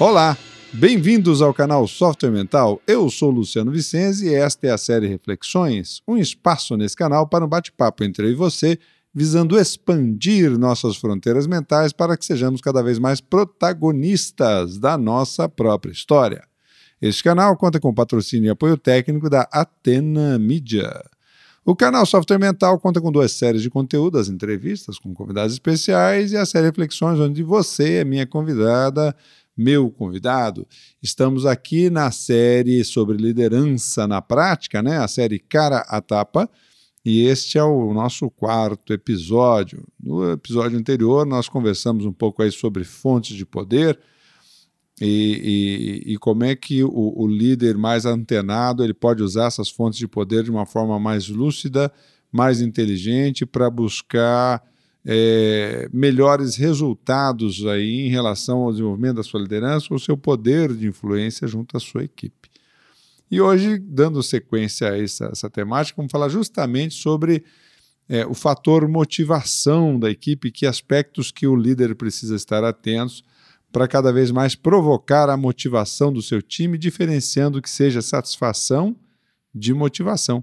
Olá, bem-vindos ao canal Software Mental. Eu sou Luciano Vicenzi e esta é a série Reflexões, um espaço nesse canal para um bate-papo entre eu e você, visando expandir nossas fronteiras mentais para que sejamos cada vez mais protagonistas da nossa própria história. Este canal conta com patrocínio e apoio técnico da Atena Media. O canal Software Mental conta com duas séries de conteúdo, as entrevistas com convidados especiais e a série Reflexões, onde você é minha convidada meu convidado. Estamos aqui na série sobre liderança na prática, né? A série Cara a Tapa. E este é o nosso quarto episódio. No episódio anterior, nós conversamos um pouco aí sobre fontes de poder e, e, e como é que o, o, líder mais antenado ele pode usar essas fontes de poder de uma forma mais lúcida, mais inteligente para buscar é, melhores resultados aí em relação ao desenvolvimento da sua liderança ou seu poder de influência junto à sua equipe. E hoje, dando sequência a essa, essa temática, vamos falar justamente sobre é, o fator motivação da equipe, que aspectos que o líder precisa estar atentos para cada vez mais provocar a motivação do seu time, diferenciando que seja satisfação de motivação.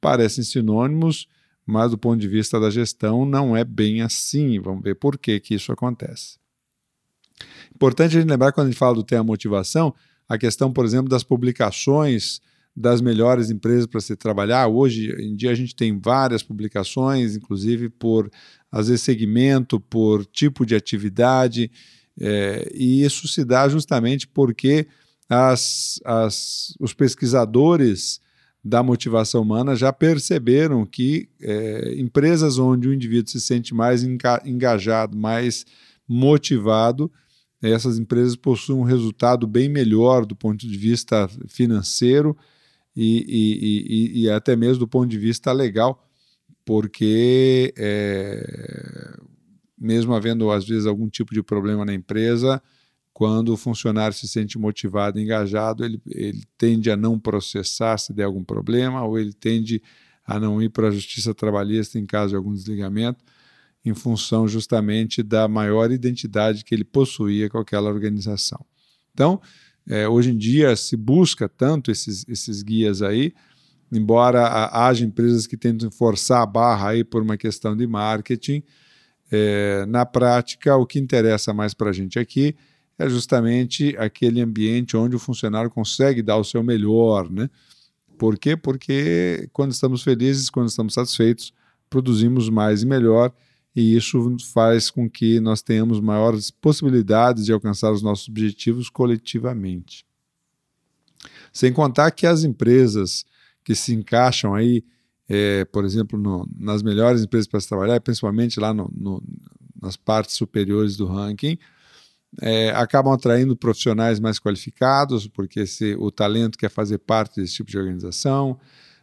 Parecem sinônimos, mas do ponto de vista da gestão não é bem assim. Vamos ver por que, que isso acontece. Importante a gente lembrar quando a gente fala do tema motivação, a questão, por exemplo, das publicações das melhores empresas para se trabalhar. Hoje em dia a gente tem várias publicações, inclusive por às vezes segmento, por tipo de atividade, é, e isso se dá justamente porque as, as, os pesquisadores da motivação humana já perceberam que é, empresas onde o indivíduo se sente mais engajado, mais motivado, essas empresas possuem um resultado bem melhor do ponto de vista financeiro e, e, e, e até mesmo do ponto de vista legal, porque é, mesmo havendo às vezes algum tipo de problema na empresa, quando o funcionário se sente motivado engajado, ele, ele tende a não processar se der algum problema, ou ele tende a não ir para a justiça trabalhista em caso de algum desligamento, em função justamente da maior identidade que ele possuía com aquela organização. Então, é, hoje em dia se busca tanto esses, esses guias aí, embora haja empresas que tentam forçar a barra aí por uma questão de marketing, é, na prática o que interessa mais para a gente aqui é justamente aquele ambiente onde o funcionário consegue dar o seu melhor, né? Por quê? Porque quando estamos felizes, quando estamos satisfeitos, produzimos mais e melhor, e isso faz com que nós tenhamos maiores possibilidades de alcançar os nossos objetivos coletivamente. Sem contar que as empresas que se encaixam aí, é, por exemplo, no, nas melhores empresas para se trabalhar, principalmente lá no, no, nas partes superiores do ranking, é, acabam atraindo profissionais mais qualificados, porque se, o talento quer fazer parte desse tipo de organização,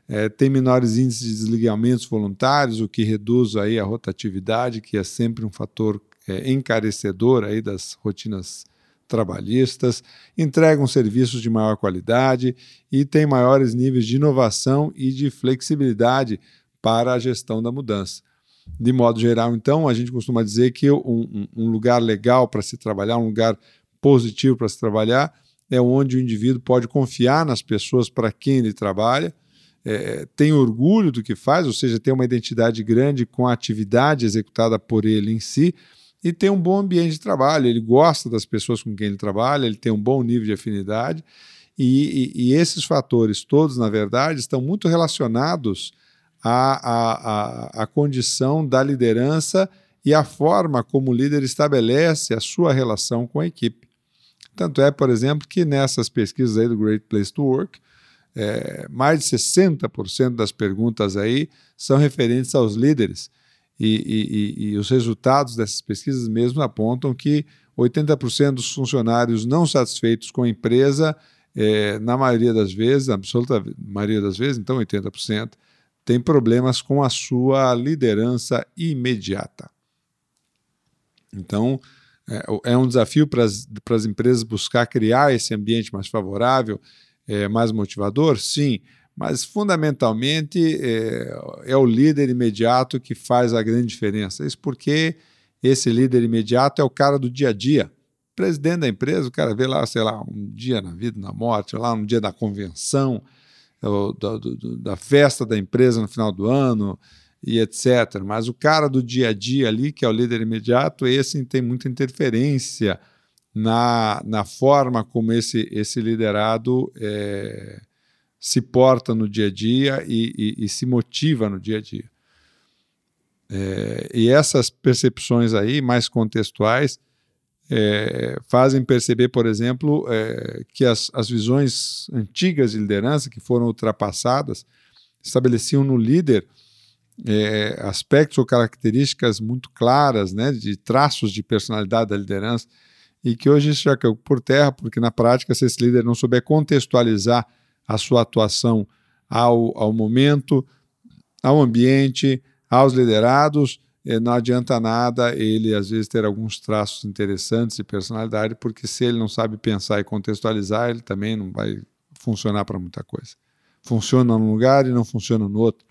é, tem menores índices de desligamentos voluntários, o que reduz aí a rotatividade, que é sempre um fator é, encarecedor aí das rotinas trabalhistas, entregam serviços de maior qualidade e tem maiores níveis de inovação e de flexibilidade para a gestão da mudança. De modo geral, então, a gente costuma dizer que um, um lugar legal para se trabalhar, um lugar positivo para se trabalhar, é onde o indivíduo pode confiar nas pessoas para quem ele trabalha, é, tem orgulho do que faz, ou seja, tem uma identidade grande com a atividade executada por ele em si, e tem um bom ambiente de trabalho. Ele gosta das pessoas com quem ele trabalha, ele tem um bom nível de afinidade, e, e, e esses fatores todos, na verdade, estão muito relacionados a, a, a, a condição da liderança e a forma como o líder estabelece a sua relação com a equipe. Tanto é, por exemplo, que nessas pesquisas aí do Great Place to Work, é, mais de 60% das perguntas aí são referentes aos líderes. E, e, e, os resultados dessas pesquisas mesmo apontam que 80% dos funcionários não satisfeitos com a empresa, é, na maioria das vezes, na absoluta maioria das vezes, então 80%, tem problemas com a sua liderança imediata. Então, é, é um desafio para as empresas buscar criar esse ambiente mais favorável, é, mais motivador? Sim, mas fundamentalmente é, é, o líder imediato que faz a grande diferença. Isso porque esse líder imediato é o cara do dia a dia. presidente da empresa, o cara vê lá, sei lá, um dia na vida, na morte, lá um dia da convenção, da, da festa da empresa no final do ano e etc. Mas o cara do dia a dia ali, que é o líder imediato, esse tem muita interferência na, na forma como esse, esse liderado é, se porta no dia a dia e, e, e se motiva no dia a dia. É, e essas percepções aí, mais contextuais, é, fazem perceber, por exemplo, é, que as, as visões antigas de liderança, que foram ultrapassadas, estabeleciam no líder é, aspectos ou características muito claras, né, de traços de personalidade da liderança, e que hoje isso já caiu por terra, porque na prática, se esse líder não souber contextualizar a sua atuação ao, ao momento, ao ambiente, aos liderados, não adianta nada ele, às vezes, ter alguns traços interessantes de personalidade, porque se ele não sabe pensar e contextualizar, ele também não vai funcionar para muita coisa. Funciona num lugar e não funciona no outro.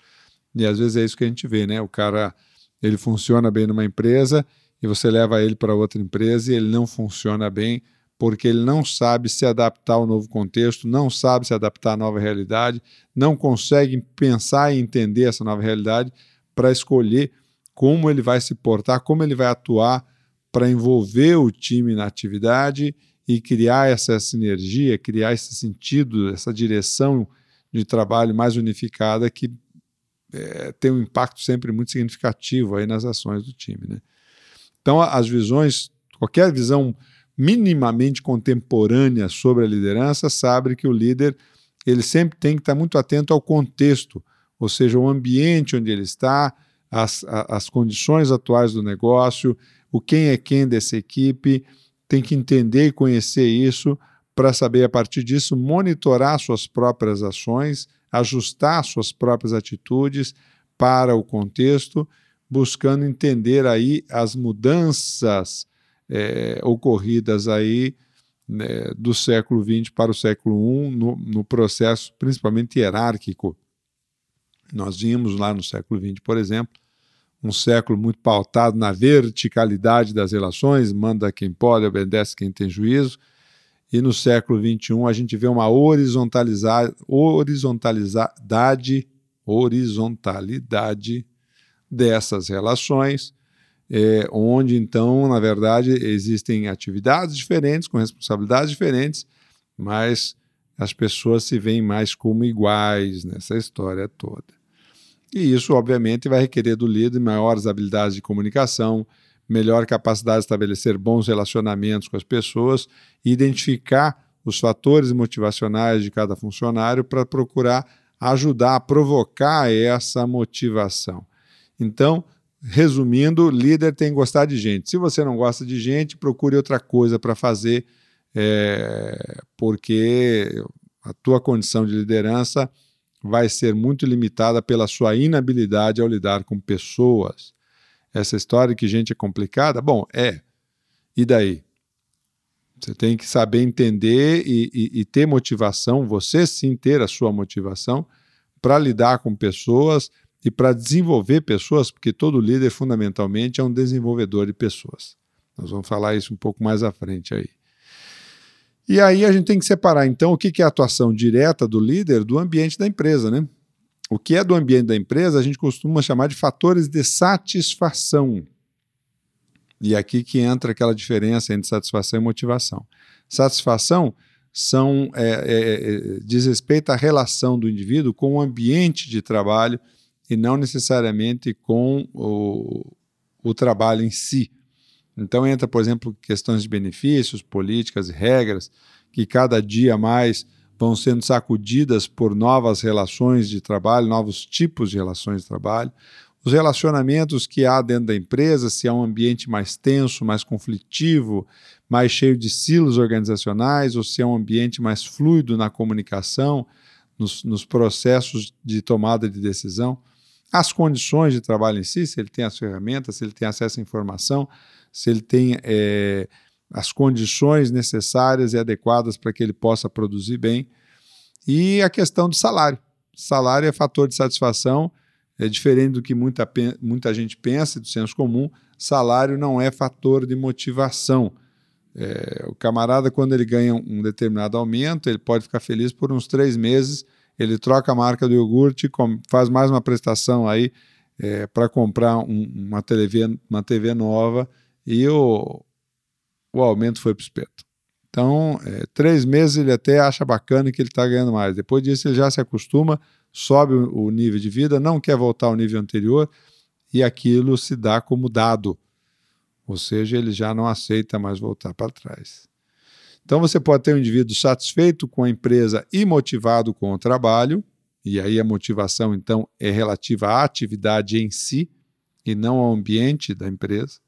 E às vezes é isso que a gente vê, né? O cara, ele funciona bem numa empresa e você leva ele para outra empresa e ele não funciona bem porque ele não sabe se adaptar ao novo contexto, não sabe se adaptar à nova realidade, não consegue pensar e entender essa nova realidade para escolher como ele vai se portar, como ele vai atuar para envolver o time na atividade e criar essa sinergia, criar esse sentido, essa direção de trabalho mais unificada que é, tem um impacto sempre muito significativo aí nas ações do time. Né? Então, as visões, qualquer visão minimamente contemporânea sobre a liderança sabe que o líder ele sempre tem que estar muito atento ao contexto, ou seja, o ambiente onde ele está, as, as condições atuais do negócio, o quem é quem dessa equipe, tem que entender e conhecer isso para saber, a partir disso, monitorar suas próprias ações, ajustar suas próprias atitudes para o contexto, buscando entender aí as mudanças é, ocorridas aí né, do século XX para o século I, no, no processo principalmente hierárquico. Nós vimos lá no século XX, por exemplo, um século muito pautado na verticalidade das relações, manda quem pode, obedece quem tem juízo. E no século XXI a gente vê uma horizontaliza horizontalidade, horizontalidade dessas relações, é, onde então, na verdade, existem atividades diferentes, com responsabilidades diferentes, mas as pessoas se veem mais como iguais nessa história toda. E isso, obviamente, vai requerer do líder maiores habilidades de comunicação, melhor capacidade de estabelecer bons relacionamentos com as pessoas e identificar os fatores motivacionais de cada funcionário para procurar ajudar a provocar essa motivação. Então, resumindo, líder tem que gostar de gente. Se você não gosta de gente, procure outra coisa para fazer, é, porque a tua condição de liderança vai ser muito limitada pela sua inabilidade ao lidar com pessoas. Essa história que gente é complicada, bom, é. E daí? Você tem que saber entender e, e, e ter motivação, você sim ter a sua motivação para lidar com pessoas e para desenvolver pessoas, porque todo líder fundamentalmente é um desenvolvedor de pessoas. Nós vamos falar isso um pouco mais à frente aí. E aí a gente tem que separar, então, o que é a atuação direta do líder do ambiente da empresa, né? O que é do ambiente da empresa a gente costuma chamar de fatores de satisfação. E aqui que entra aquela diferença entre satisfação e motivação. Satisfação são é, é, é, diz respeito à relação do indivíduo com o ambiente de trabalho e não necessariamente com o, o trabalho em si. Então entra, por exemplo, questões de benefícios, políticas e regras que cada dia mais vão sendo sacudidas por novas relações de trabalho, novos tipos de relações de trabalho. Os relacionamentos que há dentro da empresa, se há um ambiente mais tenso, mais conflitivo, mais cheio de silos organizacionais, ou se é um ambiente mais fluido na comunicação, nos, nos processos de tomada de decisão. As condições de trabalho em si, se ele tem as ferramentas, se ele tem acesso à informação, se ele tem é, as condições necessárias e adequadas para que ele possa produzir bem. E a questão do salário. Salário é fator de satisfação, é diferente do que muita, muita gente pensa, do senso comum. Salário não é fator de motivação. É, o camarada, quando ele ganha um determinado aumento, ele pode ficar feliz por uns três meses, ele troca a marca do iogurte, faz mais uma prestação aí é, para comprar um, uma, TV, uma TV nova e o, o aumento foi para o espeto. Então, é, três meses ele até acha bacana que ele está ganhando mais. Depois disso, ele já se acostuma, sobe o, nível de vida, não quer voltar ao nível anterior e aquilo se dá como dado. Ou seja, ele já não aceita mais voltar para trás. Então, você pode ter um indivíduo satisfeito com a empresa e motivado com o trabalho, e aí a motivação, então, é relativa à atividade em si e não ao ambiente da empresa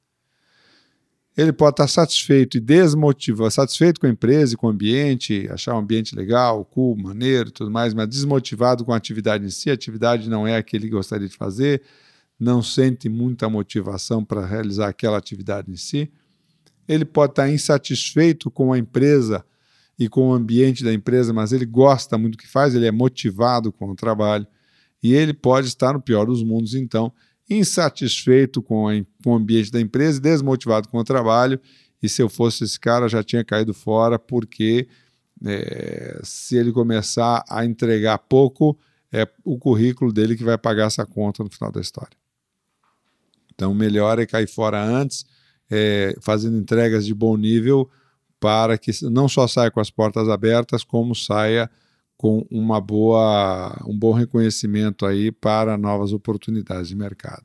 ele pode estar satisfeito e desmotivado, satisfeito com a empresa e com o ambiente, achar um ambiente legal, cool, maneiro tudo mais, mas desmotivado com a atividade em si, a atividade não é a que ele gostaria de fazer, não sente muita motivação para realizar aquela atividade em si. Ele pode estar insatisfeito com a empresa e com o ambiente da empresa, mas ele gosta muito do que faz, ele é motivado com o trabalho. E ele pode estar no pior dos mundos, então, insatisfeito com, a, com o ambiente da empresa, desmotivado com o trabalho. E se eu fosse esse cara, já tinha caído fora, porque é, se ele começar a entregar pouco, é o currículo dele que vai pagar essa conta no final da história. Então, melhor é cair fora antes, é, fazendo entregas de bom nível, para que não só saia com as portas abertas, como saia com uma boa, um bom reconhecimento aí para novas oportunidades de mercado.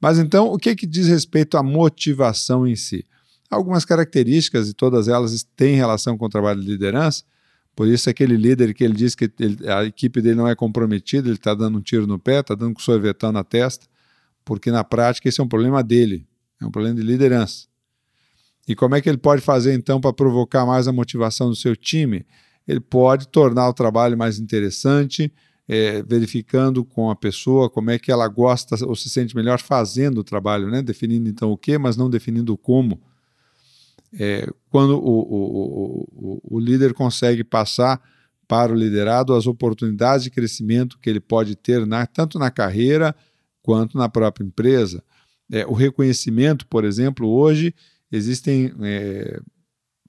Mas então, o que, que diz respeito à motivação em si? Algumas características, e todas elas têm relação com o trabalho de liderança, por isso aquele líder que ele diz que ele, a equipe dele não é comprometida, ele está dando um tiro no pé, está dando um sorvetão na testa, porque na prática esse é um problema dele, é um problema de liderança. E como é que ele pode fazer então para provocar mais a motivação do seu time? ele pode tornar o trabalho mais interessante, é, verificando com a pessoa como é que ela gosta ou se sente melhor fazendo o trabalho, né? definindo então o que, mas não definindo o como. É, quando o, o, o, o líder consegue passar para o liderado as oportunidades de crescimento que ele pode ter na, tanto na carreira quanto na própria empresa. É, o reconhecimento, por exemplo, hoje existem é,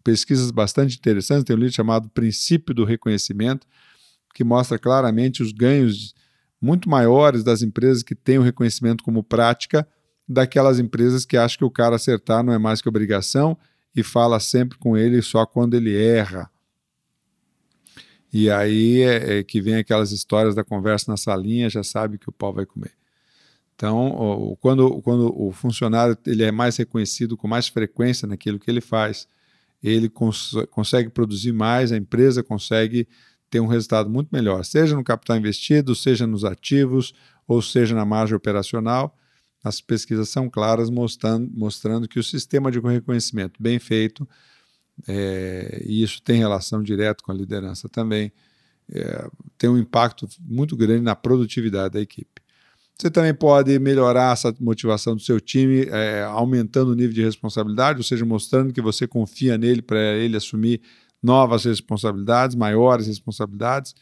pesquisas bastante interessantes. Tem um livro chamado Princípio do Reconhecimento, que mostra claramente os ganhos muito maiores das empresas que têm o reconhecimento como prática daquelas empresas que acham que o cara acertar não é mais que obrigação e fala sempre com ele só quando ele erra. E aí é, é que vem aquelas histórias da conversa na salinha, já sabe que o pau vai comer. Então, quando, quando o funcionário ele é mais reconhecido com mais frequência naquilo que ele faz, ele cons consegue produzir mais, a empresa consegue ter um resultado muito melhor, seja no capital investido, seja nos ativos, ou seja na margem operacional. As pesquisas são claras, mostrando, mostrando que o sistema de reconhecimento bem feito, é, e isso tem relação direta com a liderança também, é, tem um impacto muito grande na produtividade da equipe. Você também pode melhorar essa motivação do seu time, é, aumentando o nível de responsabilidade, ou seja, mostrando que você confia nele para ele assumir novas responsabilidades, maiores responsabilidades,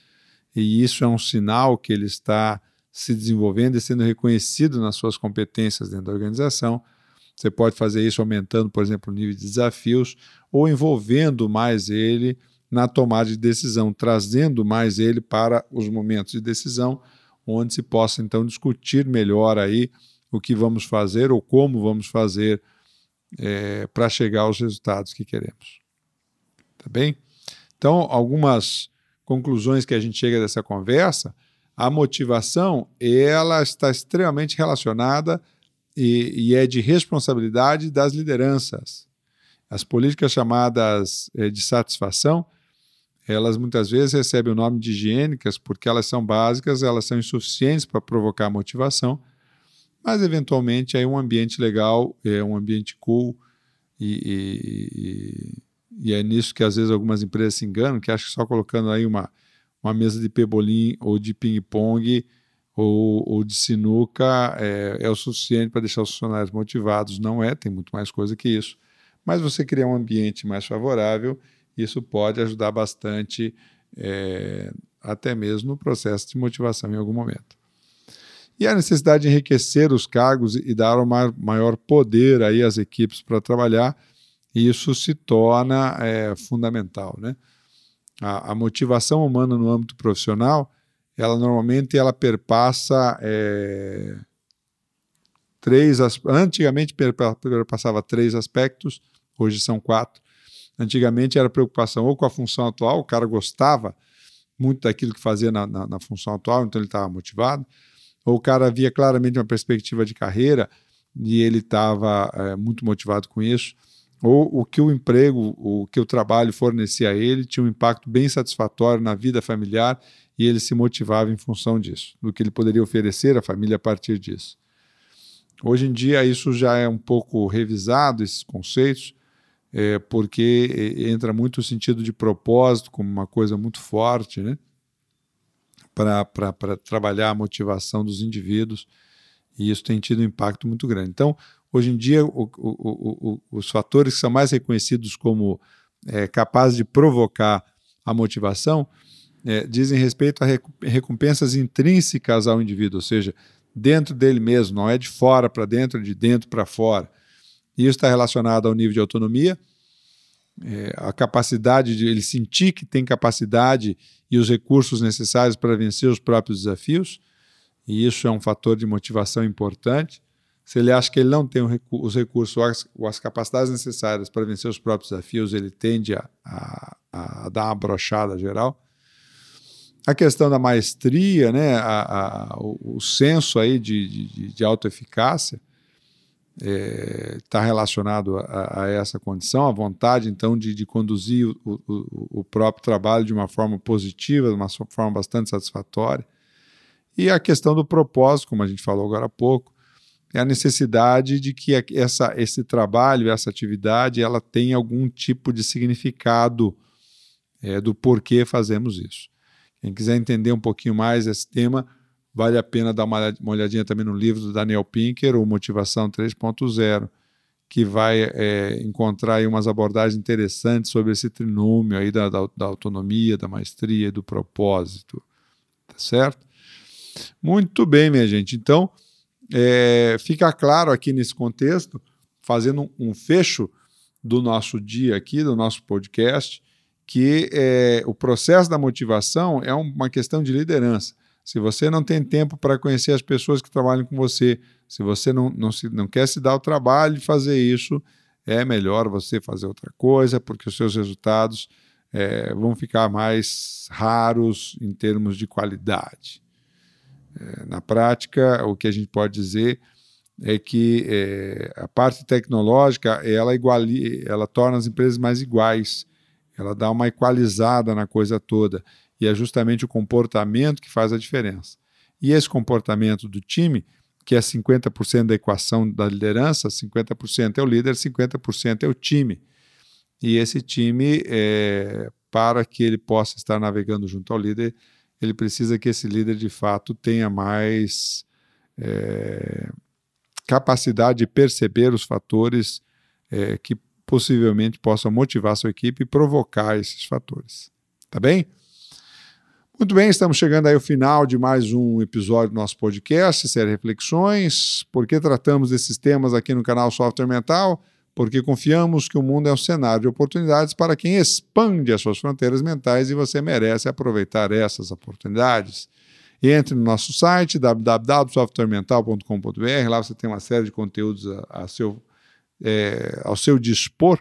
e isso é um sinal que ele está se desenvolvendo e sendo reconhecido nas suas competências dentro da organização. Você pode fazer isso aumentando, por exemplo, o nível de desafios ou envolvendo mais ele na tomada de decisão, trazendo mais ele para os momentos de decisão onde se possa então discutir melhor aí o que vamos fazer ou como vamos fazer é, para chegar aos resultados que queremos. Tá bem? Então, algumas conclusões que a gente chega dessa conversa, a motivação ela está extremamente relacionada e, e é de responsabilidade das lideranças. As políticas chamadas é, de satisfação elas muitas vezes recebem o nome de higiênicas porque elas são básicas, elas são insuficientes para provocar motivação, mas eventualmente aí um ambiente legal, é um ambiente cool e, e, e, é nisso que às vezes algumas empresas se enganam, que acham que só colocando aí uma, uma mesa de pebolim ou de ping-pong ou, ou, de sinuca é, é o suficiente para deixar os funcionários motivados. Não é, tem muito mais coisa que isso. Mas você criar um ambiente mais favorável isso pode ajudar bastante, é, até mesmo no processo de motivação em algum momento. E a necessidade de enriquecer os cargos e dar um maior poder aí às equipes para trabalhar, isso se torna é, fundamental. Né? A, a, motivação humana no âmbito profissional, ela normalmente ela perpassa é, três, antigamente perpassava três aspectos, hoje são quatro. Antigamente era preocupação ou com a função atual, o cara gostava muito daquilo que fazia na, na, na função atual, então ele estava motivado, ou o cara via claramente uma perspectiva de carreira e ele estava é, muito motivado com isso, ou o que o emprego, o que o trabalho fornecia a ele tinha um impacto bem satisfatório na vida familiar e ele se motivava em função disso, do que ele poderia oferecer à família a partir disso. Hoje em dia isso já é um pouco revisado, esses conceitos, é, porque entra muito o sentido de propósito como uma coisa muito forte, né? para trabalhar a motivação dos indivíduos, e isso tem tido um impacto muito grande. Então, hoje em dia, o, o, o, os fatores que são mais reconhecidos como é, capazes de provocar a motivação é, dizem respeito a recompensas intrínsecas ao indivíduo, ou seja, dentro dele mesmo, não é de fora para dentro, é de dentro para fora. Isso está relacionado ao nível de autonomia, é, a capacidade de ele sentir que tem capacidade e os recursos necessários para vencer os próprios desafios, e isso é um fator de motivação importante. Se ele acha que ele não tem os recursos ou as, ou as capacidades necessárias para vencer os próprios desafios, ele tende a, a, a dar uma brochada geral. A questão da maestria, né, a, o, o senso aí de, de, de autoeficácia, está é, tá relacionado a, a, essa condição, a vontade, então, de, de conduzir o, o, o, próprio trabalho de uma forma positiva, de uma forma bastante satisfatória. E a questão do propósito, como a gente falou agora há pouco, é a necessidade de que essa, esse trabalho, essa atividade, ela tenha algum tipo de significado é, do porquê fazemos isso. Quem quiser entender um pouquinho mais esse tema, Vale a pena dar uma olhadinha também no livro do Daniel Pinker, o Motivação 3.0, que vai é, encontrar aí umas abordagens interessantes sobre esse trinômio aí da, da, da autonomia, da maestria e do propósito. Tá certo? Muito bem, minha gente. Então, é, fica claro aqui nesse contexto, fazendo um, fecho do nosso dia aqui, do nosso podcast, que é, o processo da motivação é uma questão de liderança. Se você não tem tempo para conhecer as pessoas que trabalham com você, se você não, não, se, não quer se dar o trabalho de fazer isso, é melhor você fazer outra coisa, porque os seus resultados é, vão ficar mais raros em termos de qualidade. É, na prática, o que a gente pode dizer é que é, a parte tecnológica ela, iguali, ela torna as empresas mais iguais, ela dá uma equalizada na coisa toda e é justamente o comportamento que faz a diferença. E esse comportamento do time, que é 50% da equação da liderança, 50% é o líder, 50% é o time. E esse time, é, para que ele possa estar navegando junto ao líder, ele precisa que esse líder de fato tenha mais é, capacidade de perceber os fatores é, que possivelmente possam motivar sua equipe e provocar esses fatores. Tá bem? Muito bem, estamos chegando aí ao final de mais um episódio do nosso podcast, série Reflexões. Por que tratamos desses temas aqui no canal Software Mental? Porque confiamos que o mundo é um cenário de oportunidades para quem expande as suas fronteiras mentais e você merece aproveitar essas oportunidades. Entre no nosso site www.softwaremental.com.br, lá você tem uma série de conteúdos a, a seu, é, ao seu dispor.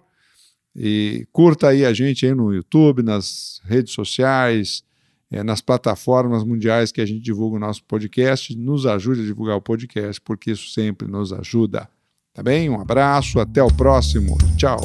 E curta aí a gente aí no YouTube, nas redes sociais, é, nas plataformas mundiais que a gente divulga o nosso podcast. Nos ajude a divulgar o podcast, porque isso sempre nos ajuda. Tá bem? Um abraço, até o próximo. Tchau.